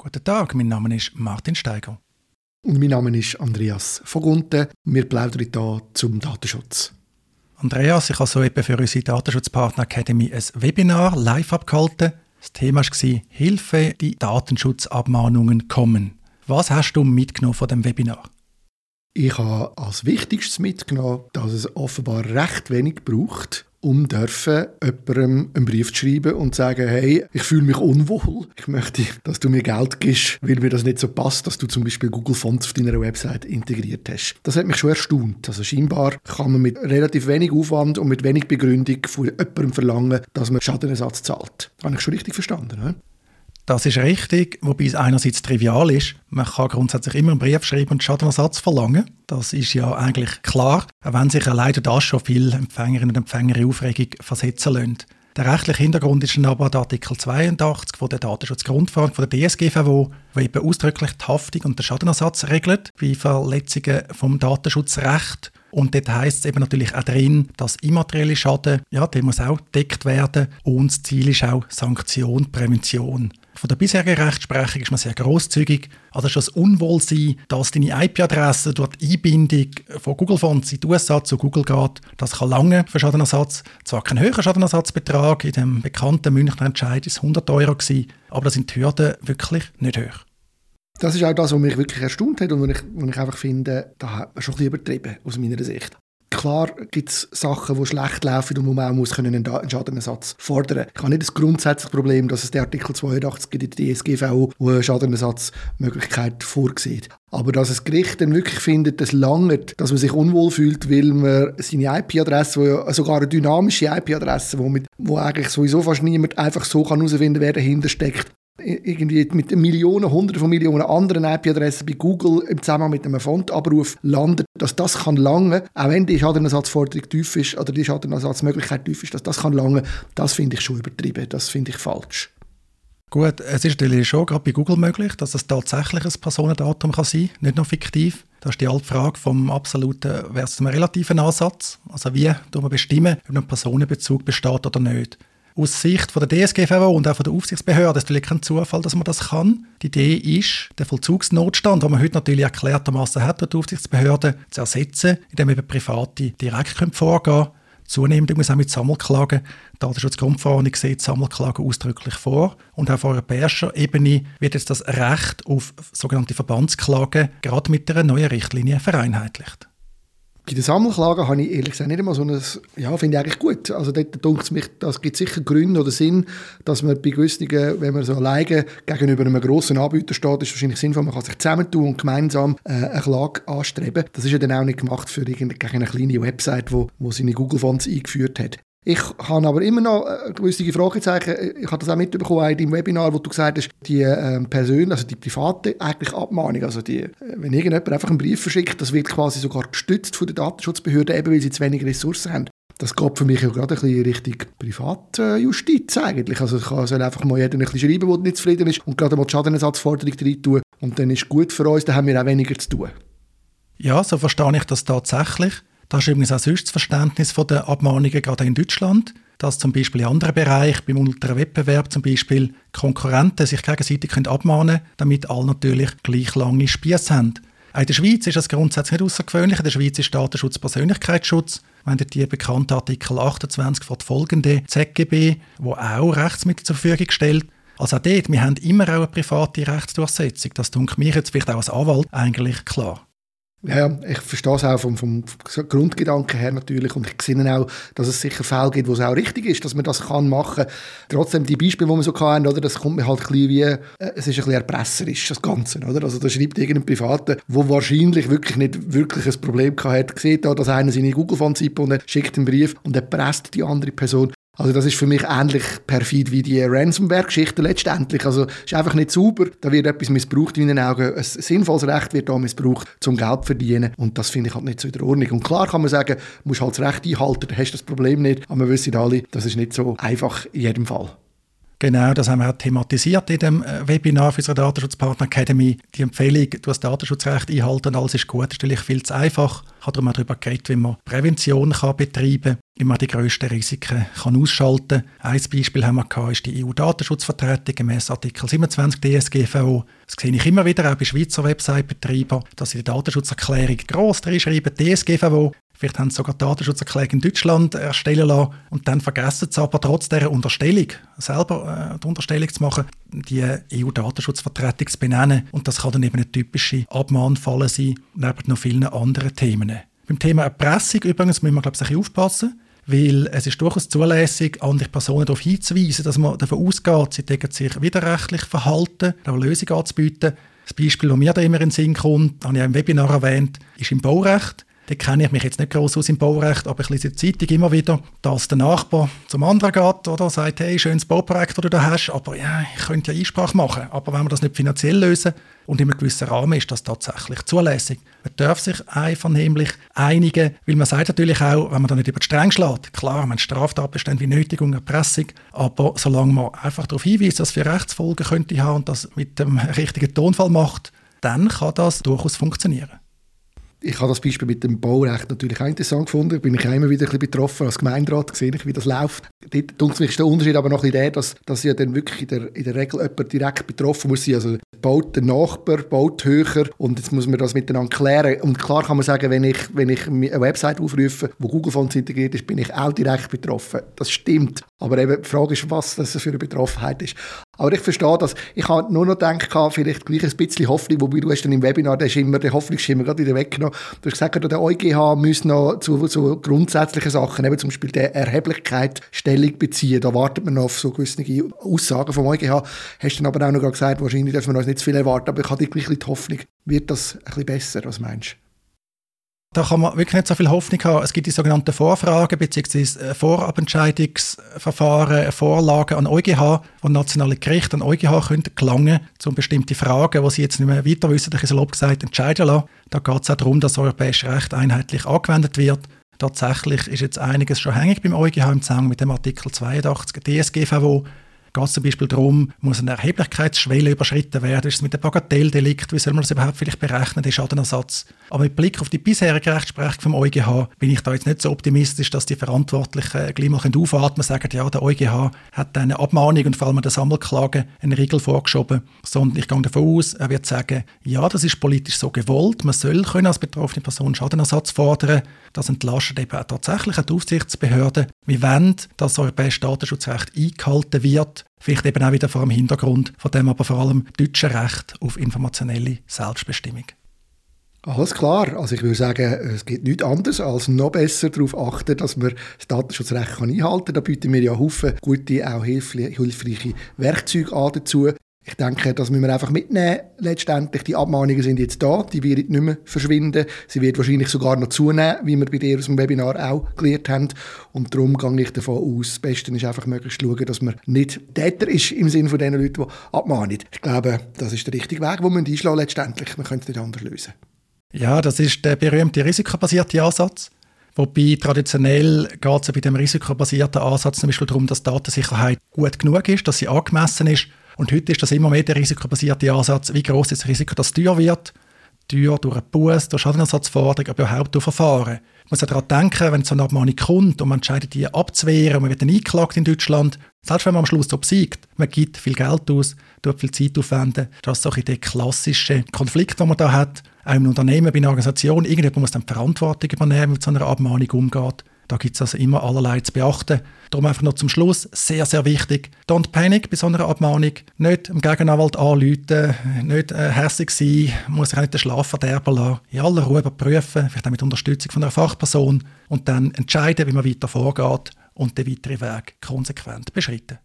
Guten Tag, mein Name ist Martin Steiger. Und mein Name ist Andreas Vogunten. Wir plaudern hier zum Datenschutz. Andreas, ich habe soeben für unsere Datenschutzpartner Academy ein Webinar live abgehalten. Das Thema war Hilfe, die Datenschutzabmahnungen kommen. Was hast du mitgenommen von dem Webinar? Ich habe als Wichtigstes mitgenommen, dass es offenbar recht wenig braucht, um dürfen, jemandem einen Brief schreiben und sagen, hey, ich fühle mich unwohl, ich möchte, dass du mir Geld gibst, weil mir das nicht so passt, dass du zum Beispiel Google Fonts auf deiner Website integriert hast. Das hat mich schon erstaunt. Also scheinbar kann man mit relativ wenig Aufwand und mit wenig Begründung von jemandem verlangen, dass man Schadenersatz zahlt. Das habe ich schon richtig verstanden. Ne? Das ist richtig, wobei es einerseits trivial ist. Man kann grundsätzlich immer einen Brief schreiben und Schadenersatz verlangen. Das ist ja eigentlich klar, auch wenn sich leider das schon viele Empfängerinnen und Empfänger in Aufregung versetzen lassen. Der rechtliche Hintergrund ist aber der Artikel 82 von der Datenschutzgrundverordnung von der DSGVO, wo eben ausdrücklich die Haftung und den Schadenersatz regelt bei Verletzungen vom Datenschutzrecht. Und dort heisst es eben natürlich auch drin, dass immaterielle Schaden, ja, der muss auch gedeckt werden. Und das Ziel ist auch Sanktion, Prävention. Von der bisherigen Rechtsprechung ist man sehr großzügig. Also schon das Unwohlsein, dass deine IP-Adresse durch die Einbindung von Google Fonts in die USA zu Google geht, das kann lange für Schadenersatz. Zwar kein höherer Schadenersatzbetrag, in dem bekannten Münchner Entscheid ist 100 Euro gewesen, aber da sind die Hürden wirklich nicht hoch. Das ist auch das, was mich wirklich erstaunt hat und was ich, was ich einfach finde, da hat man schon ein bisschen übertrieben, aus meiner Sicht. Klar gibt es Sachen, die schlecht laufen und wo man auch muss einen Schadenersatz fordern. Ich habe nicht das grundsätzliche Problem, dass es der Artikel 82 in der DSGVO, eine Schadenersatzmöglichkeit vorsieht. Aber dass das Gericht dann wirklich findet, es langt, dass man sich unwohl fühlt, weil man seine IP-Adresse, ja sogar eine dynamische IP-Adresse, wo, wo eigentlich sowieso fast niemand einfach so herausfinden kann, wer dahinter steckt, irgendwie mit Millionen, Hunderten von Millionen anderen IP-Adressen bei Google im Zusammenhang mit einem Fontabruf landet, dass das kann lange, auch wenn die Schadenersatzforderung tief ist oder die Schadenersatzmöglichkeit tief ist, dass das kann lange, das finde ich schon übertrieben, das finde ich falsch. Gut, es ist natürlich schon gerade bei Google möglich, dass es tatsächlich ein Personendatum kann sein kann, nicht nur fiktiv. Das ist die alte Frage vom absoluten versus einem relativen Ansatz. Also wie tun wir bestimmen, ob ein Personenbezug besteht oder nicht aus Sicht von der DSGVO und auch von der Aufsichtsbehörde ist natürlich kein Zufall, dass man das kann. Die Idee ist, den Vollzugsnotstand, den man heute natürlich erklärtermaßen hat durch die Aufsichtsbehörde, zu ersetzen, indem eben Private direkt vorgehen können. Zunehmend übrigens auch mit Sammelklagen. Die Datenschutzgrundverordnung sieht Sammelklagen ausdrücklich vor. Und auf europäischer Ebene wird jetzt das Recht auf sogenannte Verbandsklagen gerade mit der neuen Richtlinie vereinheitlicht. Bei den Sammelklagen habe ich ehrlich gesagt nicht immer so ein, ja, finde ich eigentlich gut. Also dort denkt es mich, das gibt sicher Gründe oder Sinn, dass man bei gewissen, wenn man so alleine gegenüber einem grossen Anbieter steht, ist wahrscheinlich sinnvoll, man kann sich zusammentun und gemeinsam äh, eine Klage anstreben. Das ist ja dann auch nicht gemacht für gegen eine kleine Website, wo, wo seine Google Fonts eingeführt hat. Ich habe aber immer noch äh, gewisse Fragezeichen. Ich habe das auch mitbekommen in deinem Webinar, wo du gesagt hast, die ähm, persönliche, also die private eigentlich Abmahnung, also die, äh, wenn irgendjemand einfach einen Brief verschickt, das wird quasi sogar gestützt von der Datenschutzbehörde, eben weil sie zu wenig Ressourcen haben. Das geht für mich ja gerade ein bisschen Richtung Privatjustiz eigentlich. Also kann soll einfach mal jeder ein bisschen schreiben, der nicht zufrieden ist und gerade mal die Schadenersatzforderung rein tun und dann ist gut für uns, dann haben wir auch weniger zu tun. Ja, so verstehe ich das tatsächlich. Das ist übrigens auch sonst das Verständnis der Abmahnungen, gerade in Deutschland, dass zum Beispiel in anderen Bereichen, beim unteren Wettbewerb zum Beispiel, Konkurrenten sich gegenseitig abmahnen können, damit alle natürlich gleich lange Spieße haben. Auch in der Schweiz ist das grundsätzlich nicht außergewöhnlich. In der Schweiz ist Datenschutz Persönlichkeitsschutz. Wenn die bekannte Artikel 28 fortfolgende ZGB, wo auch Rechtsmittel zur Verfügung stellt, also auch dort, wir haben immer auch eine private Rechtsdurchsetzung. Das tut mir jetzt vielleicht auch als Anwalt eigentlich klar. Ja, ich verstehe es auch vom, vom Grundgedanken her natürlich und ich sehe auch, dass es sicher Fälle gibt, wo es auch richtig ist, dass man das kann machen. Trotzdem, die Beispiele, die wir so hatten, oder, das kommt mir halt ein bisschen wie, äh, es ist ein bisschen erpresserisch, das Ganze, oder? Also da schreibt irgendein Privater, der wahrscheinlich wirklich nicht wirklich ein Problem hat, sieht da, dass einer seine Google-Fonds eingebunden schickt einen Brief und erpresst die andere Person. Also das ist für mich ähnlich perfid wie die Ransomware-Geschichte letztendlich. Also es ist einfach nicht sauber. Da wird etwas missbraucht in meinen Augen. Ein sinnvolles Recht wird da missbraucht, zum Geld zu verdienen. Und das finde ich halt nicht so in der Ordnung. Und klar kann man sagen, du musst halt das Recht einhalten, dann hast du das Problem nicht. Aber wir wissen alle, das ist nicht so einfach in jedem Fall. Genau, das haben wir auch thematisiert in dem äh, Webinar für unsere Datenschutzpartner Academy. Die Empfehlung, du das Datenschutzrecht einhalten alles ist gut, ist natürlich viel zu einfach. Ich habe darum auch darüber geredet, wie man Prävention kann betreiben kann, wie man die grössten Risiken kann ausschalten kann. Ein Beispiel haben wir gehabt, ist die EU-Datenschutzvertretung gemäß Artikel 27 DSGVO. Das sehe ich immer wieder auch bei Schweizer Website-Betreibern, dass sie die Datenschutzerklärung gross reinschreiben, DSGVO, Vielleicht haben sie sogar Datenschutzerklärung in Deutschland erstellen lassen und dann vergessen sie aber trotz dieser Unterstellung, selber äh, die Unterstellung zu machen, die EU-Datenschutzvertretung zu benennen. Und das kann dann eben eine typische Abmahnfalle sein, neben noch vielen anderen Themen. Beim Thema Erpressung übrigens müssen wir, glaube ich, ein bisschen aufpassen. Weil es ist durchaus zulässig, andere Personen darauf hinzuweisen, dass man davon ausgeht, sie decken sich widerrechtlich verhalten, eine Lösung anzubieten. Das Beispiel, das mir da immer in den Sinn kommt, habe ich auch im Webinar erwähnt, ist im Baurecht. Da kenne ich mich jetzt nicht groß aus im Baurecht, aber ich lese der Zeitung immer wieder, dass der Nachbar zum anderen geht oder sagt, hey, schönes Bauprojekt, das du da hast, aber ja, ich könnte ja Einsprache machen. Aber wenn wir das nicht finanziell lösen und in einem gewissen Rahmen ist das tatsächlich zulässig. Man darf sich einvernehmlich einigen, weil man sagt natürlich auch, wenn man da nicht über die Stränge schlägt, klar, man Straftatbestände wie Nötigung, Erpressung, aber solange man einfach darauf hinweist, dass es für Rechtsfolgen könnte haben und das mit dem richtigen Tonfall macht, dann kann das durchaus funktionieren ich habe das Beispiel mit dem Baurecht natürlich auch interessant gefunden. Bin ich auch immer wieder ein bisschen betroffen als Gemeinderat, sehe ich, wie das läuft. Dort ist der Unterschied aber noch ein der, dass, dass ja dann wirklich in der, in der Regel jemand direkt betroffen muss sein. Also baut der Nachbar, baut höher und jetzt muss man das miteinander klären. Und klar kann man sagen, wenn ich, wenn ich eine Website aufrufe, wo Google Fonts integriert ist, bin ich auch direkt betroffen. Das stimmt. Aber eben die Frage ist, was das für eine Betroffenheit ist. Aber ich verstehe das. Ich habe nur noch gedacht, vielleicht gleich ein bisschen Hoffnung, wobei du hast dann im Webinar, der Schimmer, der Hoffnungsschimmer gerade wieder weggenommen. Du hast gesagt, der EuGH müsse noch zu, zu grundsätzlichen Sachen, eben zum Beispiel der Erheblichkeit Stellung beziehen. Da wartet man noch auf so gewisse Aussagen vom EuGH. Hast dann aber auch noch gesagt, wahrscheinlich dürfen wir uns nicht zu viel erwarten, aber ich habe gleich die Hoffnung, wird das ein bisschen besser, was meinst du? Da kann man wirklich nicht so viel Hoffnung haben. Es gibt die sogenannten Vorfragen bzw. Vorabentscheidungsverfahren, Vorlagen an EuGH, wo nationale Gerichte an EuGH können gelangen um bestimmte Fragen, die sie jetzt nicht mehr weiter wissen, ich salopp gesagt, entscheiden lassen. Da geht es auch darum, dass europäisches Recht einheitlich angewendet wird. Tatsächlich ist jetzt einiges schon hängig beim EuGH im Zusammenhang mit dem Artikel 82 DSGVO, geht es zum Beispiel darum, muss eine Erheblichkeitsschwelle überschritten werden, ist es mit einem Bagatelldelikt, wie soll man das überhaupt vielleicht berechnen, den Schadenersatz. Aber mit Blick auf die bisherige Rechtsprechung vom EuGH bin ich da jetzt nicht so optimistisch, dass die Verantwortlichen gleich mal aufatmen und sagen, ja, der EuGH hat eine Abmahnung und vor allem eine Sammelklage einen Riegel vorgeschoben, sondern ich gehe davon aus, er wird sagen, ja, das ist politisch so gewollt, man soll können als betroffene Person Schadenersatz fordern, das entlastet eben auch tatsächlich die Aufsichtsbehörden. Wir wollen, dass das europäische Datenschutzrecht eingehalten wird, vielleicht eben auch wieder vor dem Hintergrund von dem aber vor allem deutschen Recht auf informationelle Selbstbestimmung. Alles klar. Also ich würde sagen, es geht nichts anderes, als noch besser darauf achten, dass man das Datenschutzrecht einhalten kann. Da bieten wir ja Haufen gute, auch hilfreiche Werkzeuge an dazu. Ich denke, das müssen wir einfach mitnehmen. Letztendlich, die Abmahnungen sind jetzt da, die werden nicht mehr verschwinden. Sie wird wahrscheinlich sogar noch zunehmen, wie wir bei dir aus dem Webinar auch gelernt haben. Und darum gehe ich davon aus, das Beste ist einfach möglichst schauen, dass man nicht Täter ist im Sinne von den Leuten, die abmahnen. Ich glaube, das ist der richtige Weg, den wir einschlagen letztendlich. Man könnte es nicht anders lösen. Ja, das ist der berühmte risikobasierte Ansatz. Wobei traditionell geht es bei dem risikobasierten Ansatz zum Beispiel darum, dass Datensicherheit gut genug ist, dass sie angemessen ist und heute ist das immer mehr der risikobasierte Ansatz, wie groß ist das Risiko, dass es teuer wird. Teuer durch einen Bus, durch Schadenersatzforderung, aber überhaupt durch Verfahren. Man muss daran denken, wenn so eine Abmahnung kommt und man entscheidet, die abzuwehren und man wird dann eingeklagt in Deutschland, selbst wenn man am Schluss obsiegt, man gibt viel Geld aus, tut viel Zeit aufwenden, das ist so ein der klassische Konflikt, den man da hat. Auch im Unternehmen, bei einer Organisation, irgendjemand muss dann die Verantwortung übernehmen, mit so einer Abmahnung umgeht. Da gibt es also immer allerlei zu beachten. Darum einfach noch zum Schluss, sehr, sehr wichtig, don't panic bei so einer Abmahnung. Nicht dem Gegenanwalt anrufen, nicht äh, sein, muss sich auch nicht den Schlaf verderben lassen. In aller Ruhe überprüfen, vielleicht auch mit Unterstützung von einer Fachperson und dann entscheiden, wie man weiter vorgeht und den weiteren Weg konsequent beschreiten.